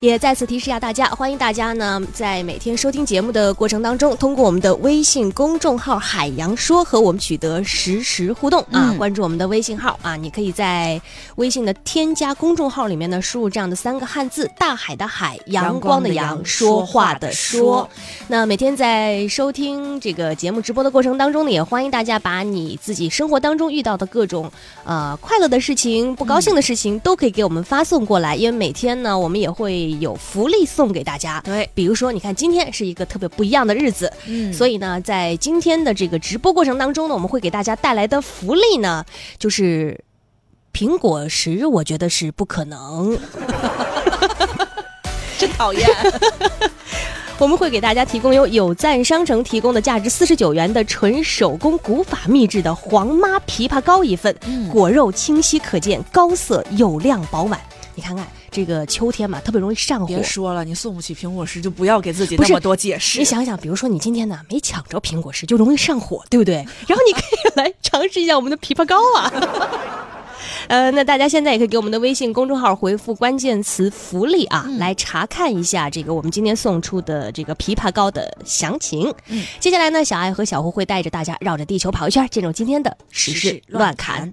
也再次提示一下大家，欢迎大家呢在每天收听节目的过程当中，通过我们的微信公众号“海洋说”和我们取得实时互动啊！关注我们的微信号啊，你可以在微信的添加公众号里面呢输入这样的三个汉字：大海的海，阳光的阳，说话的说。那每天在收听这个节目直播的过程当中呢，也欢迎大家把你自己生活当中遇到的各种呃快乐的事情、不高兴的事情都可以给我们发送过来，因为每天呢我们也会。有福利送给大家，对，比如说，你看今天是一个特别不一样的日子，嗯，所以呢，在今天的这个直播过程当中呢，我们会给大家带来的福利呢，就是苹果十，我觉得是不可能，真讨厌。我们会给大家提供由有赞商城提供的价值四十九元的纯手工古法秘制的黄妈枇杷膏一份，果肉清晰可见，高色有亮饱满。你看看这个秋天嘛，特别容易上火。别说了，你送不起苹果实，就不要给自己那么多解释。你想想，比如说你今天呢没抢着苹果实，就容易上火，对不对？然后你可以来尝试一下我们的枇杷膏啊。呃，那大家现在也可以给我们的微信公众号回复关键词“福利”啊，来查看一下这个我们今天送出的这个枇杷膏的详情。嗯，接下来呢，小爱和小胡会带着大家绕着地球跑一圈，进入今天的时事乱侃。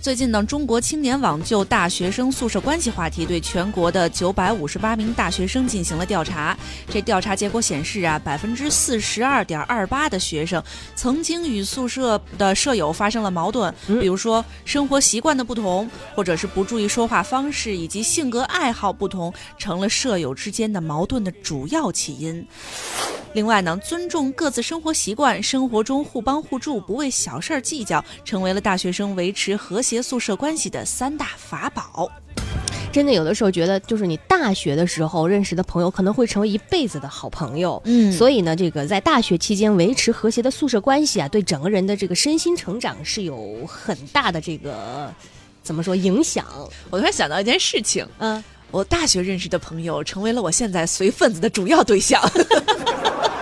最近呢，中国青年网就大学生宿舍关系话题对全国的九百五十八名大学生进行了调查。这调查结果显示啊，百分之四十二点二八的学生曾经与宿舍的舍友发生了矛盾，比如说生活习惯的不同，或者是不注意说话方式，以及性格爱好不同，成了舍友之间的矛盾的主要起因。另外呢，尊重各自生活习惯，生活中互帮互助，不为小事儿计较，成为了大学生维持和谐宿舍关系的三大法宝。真的，有的时候觉得，就是你大学的时候认识的朋友，可能会成为一辈子的好朋友。嗯，所以呢，这个在大学期间维持和谐的宿舍关系啊，对整个人的这个身心成长是有很大的这个怎么说影响。我突然想到一件事情，嗯，我大学认识的朋友，成为了我现在随份子的主要对象。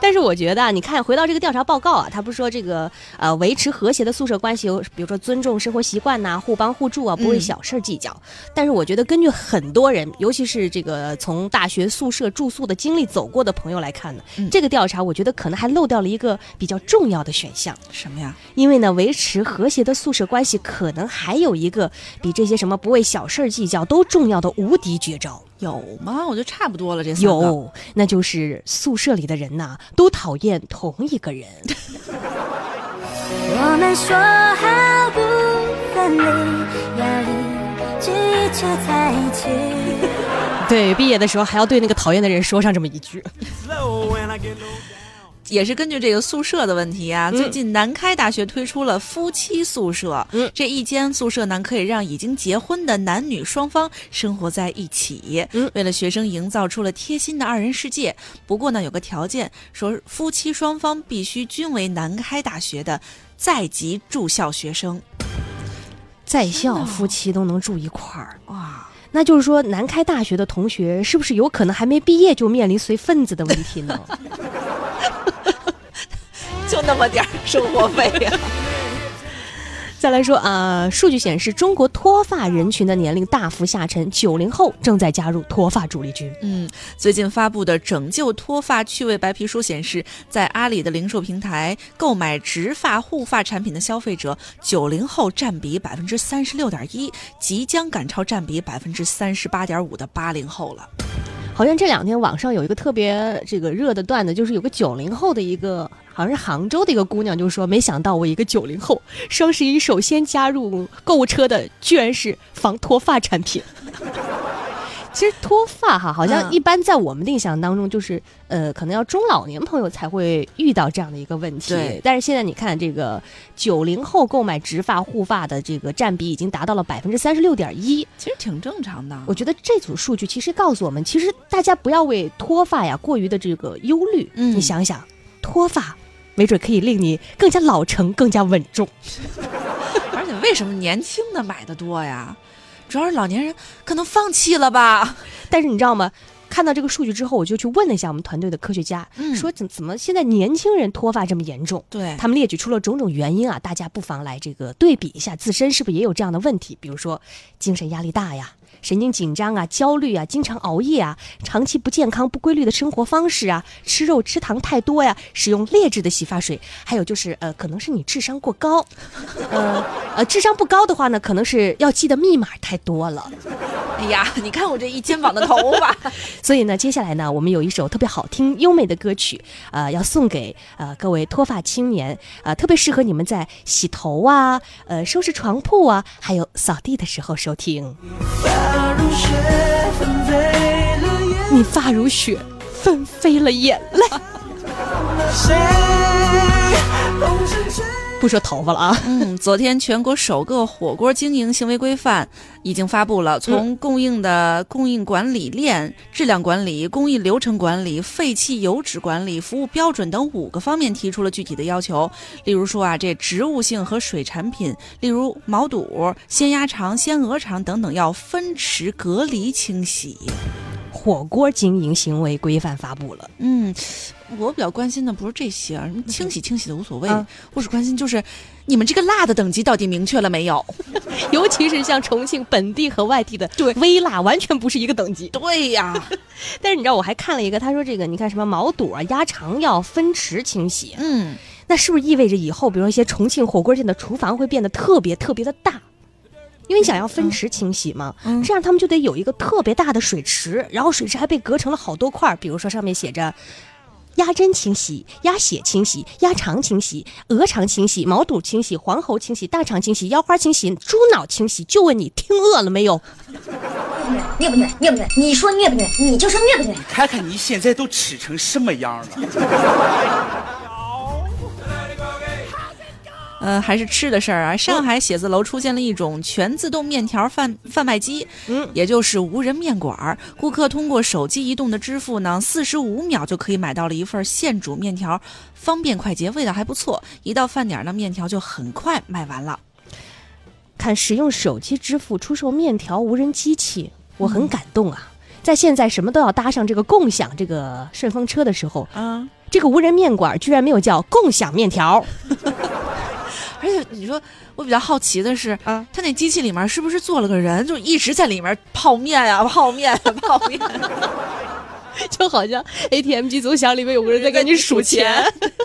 但是我觉得啊，你看，回到这个调查报告啊，他不是说这个呃，维持和谐的宿舍关系有，比如说尊重生活习惯呐，互帮互助啊，不为小事计较。但是我觉得，根据很多人，尤其是这个从大学宿舍住宿的经历走过的朋友来看呢，这个调查我觉得可能还漏掉了一个比较重要的选项。什么呀？因为呢，维持和谐的宿舍关系，可能还有一个比这些什么不为小事计较都重要的无敌绝招。有吗？我觉得差不多了。这有，那就是宿舍里的人呐，都讨厌同一个人。我们说好不分离，要一直在一起。对，毕业的时候还要对那个讨厌的人说上这么一句。也是根据这个宿舍的问题啊，最近南开大学推出了夫妻宿舍。嗯，这一间宿舍呢，可以让已经结婚的男女双方生活在一起。嗯，为了学生营造出了贴心的二人世界。不过呢，有个条件，说夫妻双方必须均为南开大学的在籍住校学生。在校夫妻都能住一块儿哇，那就是说南开大学的同学是不是有可能还没毕业就面临随份子的问题呢？就那么点儿生活费呀！再来说啊，数据显示，中国脱发人群的年龄大幅下沉，九零后正在加入脱发主力军。嗯，最近发布的《拯救脱发趣味白皮书》显示，在阿里的零售平台购买植发护发产品的消费者，九零后占比百分之三十六点一，即将赶超占比百分之三十八点五的八零后了。好像这两天网上有一个特别这个热的段子，就是有个九零后的一个，好像是杭州的一个姑娘，就说没想到我一个九零后，双十一首先加入购物车的居然是防脱发产品。其实脱发哈，好像一般在我们的印象当中，就是呃，可能要中老年朋友才会遇到这样的一个问题。对。但是现在你看，这个九零后购买植发护发的这个占比已经达到了百分之三十六点一，其实挺正常的。我觉得这组数据其实告诉我们，其实大家不要为脱发呀过于的这个忧虑。嗯。你想想，脱发没准可以令你更加老成、更加稳重。而且为什么年轻的买的多呀？主要是老年人可能放弃了吧，但是你知道吗？看到这个数据之后，我就去问了一下我们团队的科学家，嗯说怎怎么现在年轻人脱发这么严重？对他们列举出了种种原因啊，大家不妨来这个对比一下自身是不是也有这样的问题，比如说精神压力大呀。神经紧张啊，焦虑啊，经常熬夜啊，长期不健康、不规律的生活方式啊，吃肉吃糖太多呀，使用劣质的洗发水，还有就是呃，可能是你智商过高，呃呃，智商不高的话呢，可能是要记的密码太多了。哎呀，你看我这一肩膀的头发，所以呢，接下来呢，我们有一首特别好听、优美的歌曲，呃，要送给呃各位脱发青年，呃，特别适合你们在洗头啊、呃收拾床铺啊，还有扫地的时候收听。你发如雪，纷飞了眼泪。不说头发了啊，嗯，昨天全国首个火锅经营行为规范已经发布了，从供应的供应管理链、质量管理、工艺流程管理、废弃油脂管理、服务标准等五个方面提出了具体的要求。例如说啊，这植物性和水产品，例如毛肚、鲜鸭肠、鲜鹅肠等等，要分池隔离清洗。火锅经营行为规范发布了。嗯，我比较关心的不是这些，什么清洗清洗的无所谓，啊我只关心就是你们这个辣的等级到底明确了没有？尤其是像重庆本地和外地的对微辣，完全不是一个等级。对呀，但是你知道，我还看了一个，他说这个，你看什么毛肚啊、鸭肠要分池清洗，嗯。那是不是意味着以后，比如说一些重庆火锅店的厨房会变得特别特别的大？因为你想要分池清洗嘛，嗯这样他们就得有一个特别大的水池，然后水池还被隔成了好多块儿，比如说上面写着。鸭胗清洗、鸭血清洗、鸭肠清洗、鹅肠清洗、毛肚清洗、黄喉清洗、大肠清洗、腰花清洗、猪脑清洗。就问你听饿了没有？虐不虐？虐不虐？你说虐不虐？你就说虐不虐？看看你现在都吃成什么样了！呃，还是吃的事儿啊！上海写字楼出现了一种全自动面条贩贩卖机，嗯也就是无人面馆儿。顾客通过手机移动的支付呢，四十五秒就可以买到了一份现煮面条，方便快捷，味道还不错。一到饭点儿呢，面条就很快卖完了。看使用手机支付出售面条无人机器，我很感动啊！在现在什么都要搭上这个共享这个顺风车的时候，啊，这个无人面馆居然没有叫共享面条。而且你说，我比较好奇的是，啊他那机器里面是不是坐了个人，就一直在里面泡面呀、泡面啊、泡面？就好像 ATM 机总响，里面有个人在给你数钱。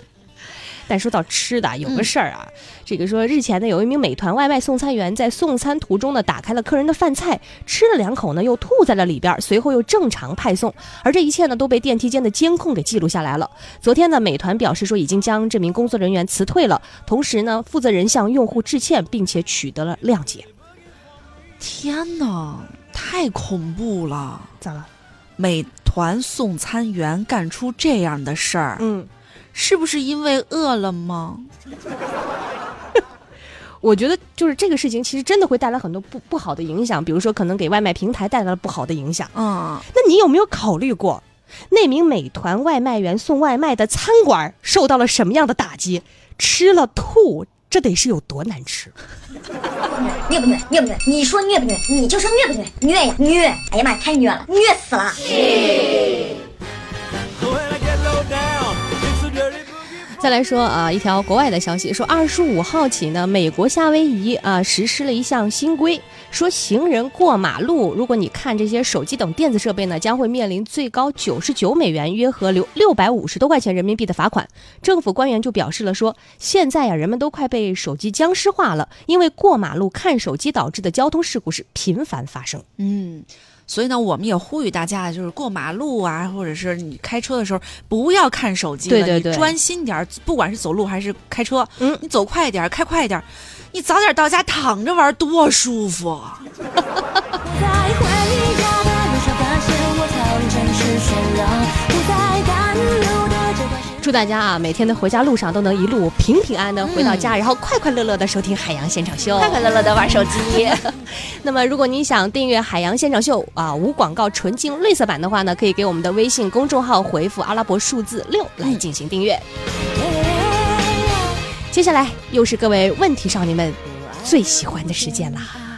但说到吃的啊，有个事儿啊，这个说日前呢，有一名美团外卖送餐员在送餐途中呢，打开了客人的饭菜，吃了两口呢，又吐在了里边儿，随后又正常派送，而这一切呢，都被电梯间的监控给记录下来了。昨天呢，美团表示说已经将这名工作人员辞退了，同时呢，负责人向用户致歉，并且取得了谅解。天哪，太恐怖了！咋了？美团送餐员干出这样的事儿，嗯。是不是因为饿了吗？我觉得就是这个事情，其实真的会带来很多不不好的影响，比如说可能给外卖平台带来了不好的影响。嗯，那你有没有考虑过，那名美团外卖员送外卖的餐馆受到了什么样的打击？吃了吐，这得是有多难吃？虐不虐？虐不虐？你说虐不虐？你就说虐不虐？虐呀虐！哎呀妈呀，太虐了，虐死了！再来说啊，一条国外的消息说，二十五号起呢，美国夏威夷啊实施了一项新规，说行人过马路，如果你看这些手机等电子设备呢，将会面临最高九十九美元，约合六六百五十多块钱人民币的罚款。政府官员就表示了说，现在呀、人们都快被手机僵尸化了，因为过马路看手机导致的交通事故是频繁发生。嗯，所以呢，我们也呼吁大家，就是过马路啊，或者是你开车的时候，不要看手机了，对对对你专心点儿，不管是走路还是开车，嗯你走快一点儿，开快一点儿，你早点到家躺着玩儿多舒服 祝大家啊，每天的回家路上都能一路平平安安的回到家，然后快快乐乐的收听海洋现场秀，快快乐乐的玩手机。那么，如果您想订阅《海洋现场秀》啊无广告纯净绿色版的话呢，可以给我们的微信公众号回复阿拉伯数字六来进行订阅。接下来又是各位问题少年们最喜欢的时间啦。